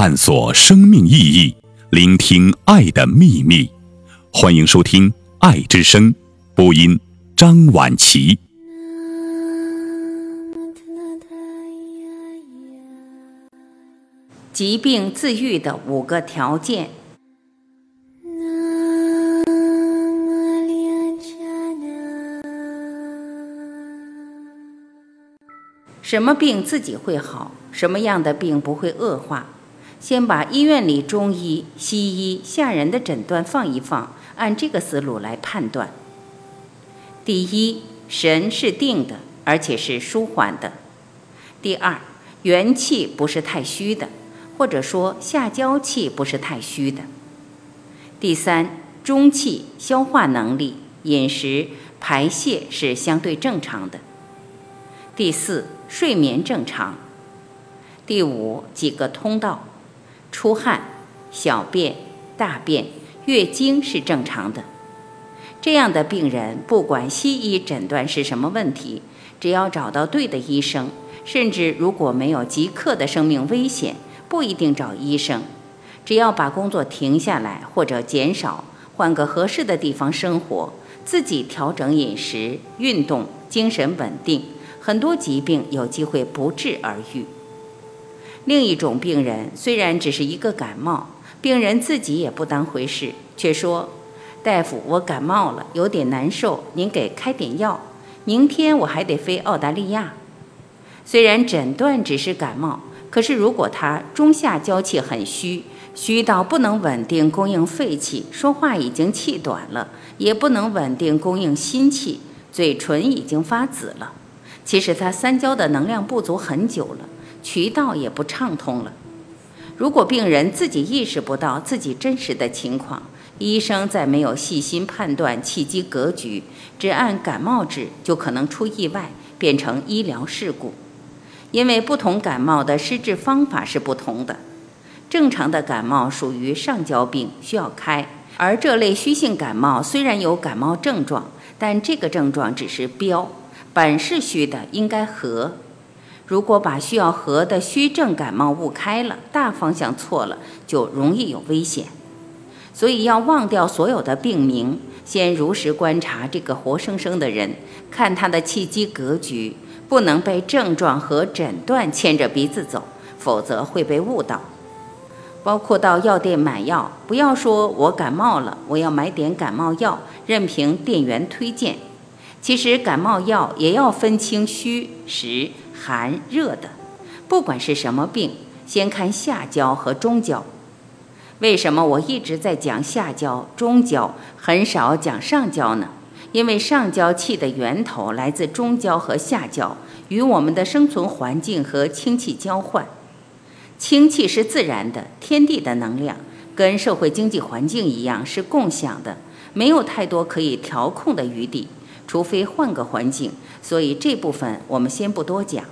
探索生命意义，聆听爱的秘密。欢迎收听《爱之声》，播音张晚琪。疾病自愈的五个条件。什么病自己会好？什么样的病不会恶化？先把医院里中医、西医吓人的诊断放一放，按这个思路来判断。第一，神是定的，而且是舒缓的。第二，元气不是太虚的，或者说下焦气不是太虚的。第三，中气、消化能力、饮食、排泄是相对正常的。第四。睡眠正常。第五，几个通道，出汗、小便、大便、月经是正常的。这样的病人，不管西医诊断是什么问题，只要找到对的医生，甚至如果没有即刻的生命危险，不一定找医生，只要把工作停下来或者减少，换个合适的地方生活，自己调整饮食、运动，精神稳定。很多疾病有机会不治而愈。另一种病人虽然只是一个感冒，病人自己也不当回事，却说：“大夫，我感冒了，有点难受，您给开点药。明天我还得飞澳大利亚。”虽然诊断只是感冒，可是如果他中下焦气很虚，虚到不能稳定供应肺气，说话已经气短了，也不能稳定供应心气，嘴唇已经发紫了。其实他三焦的能量不足很久了，渠道也不畅通了。如果病人自己意识不到自己真实的情况，医生再没有细心判断气机格局，只按感冒治，就可能出意外，变成医疗事故。因为不同感冒的施治方法是不同的。正常的感冒属于上焦病，需要开；而这类虚性感冒虽然有感冒症状，但这个症状只是标。本是虚的，应该和。如果把需要和的虚症感冒误开了，大方向错了，就容易有危险。所以要忘掉所有的病名，先如实观察这个活生生的人，看他的气机格局，不能被症状和诊断牵着鼻子走，否则会被误导。包括到药店买药，不要说我感冒了，我要买点感冒药，任凭店员推荐。其实感冒药也要分清虚实寒热的，不管是什么病，先看下焦和中焦。为什么我一直在讲下焦、中焦，很少讲上焦呢？因为上焦气的源头来自中焦和下焦，与我们的生存环境和氢气交换。氢气是自然的，天地的能量，跟社会经济环境一样是共享的，没有太多可以调控的余地。除非换个环境，所以这部分我们先不多讲。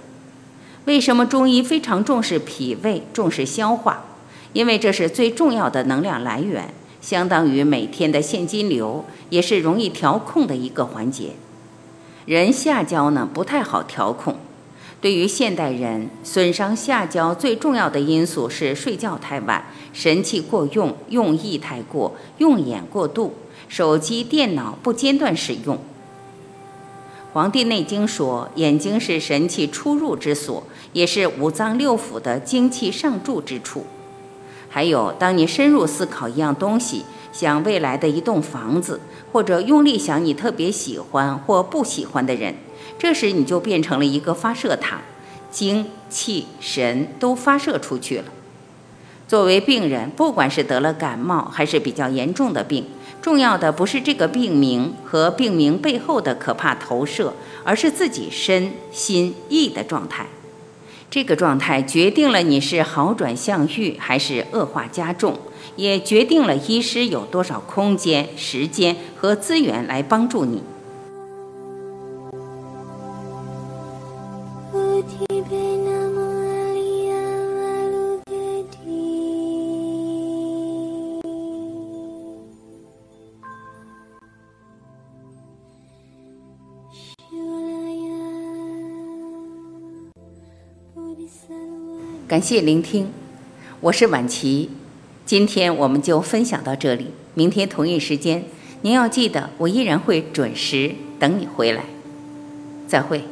为什么中医非常重视脾胃、重视消化？因为这是最重要的能量来源，相当于每天的现金流，也是容易调控的一个环节。人下焦呢不太好调控。对于现代人，损伤下焦最重要的因素是睡觉太晚、神气过用、用意太过、用眼过度、手机、电脑不间断使用。《黄帝内经》说，眼睛是神气出入之所，也是五脏六腑的精气上注之处。还有，当你深入思考一样东西，想未来的一栋房子，或者用力想你特别喜欢或不喜欢的人，这时你就变成了一个发射塔，精气神都发射出去了。作为病人，不管是得了感冒，还是比较严重的病。重要的不是这个病名和病名背后的可怕投射，而是自己身心意的状态。这个状态决定了你是好转向愈还是恶化加重，也决定了医师有多少空间、时间和资源来帮助你。感谢聆听，我是婉琪，今天我们就分享到这里，明天同一时间您要记得，我依然会准时等你回来。再会。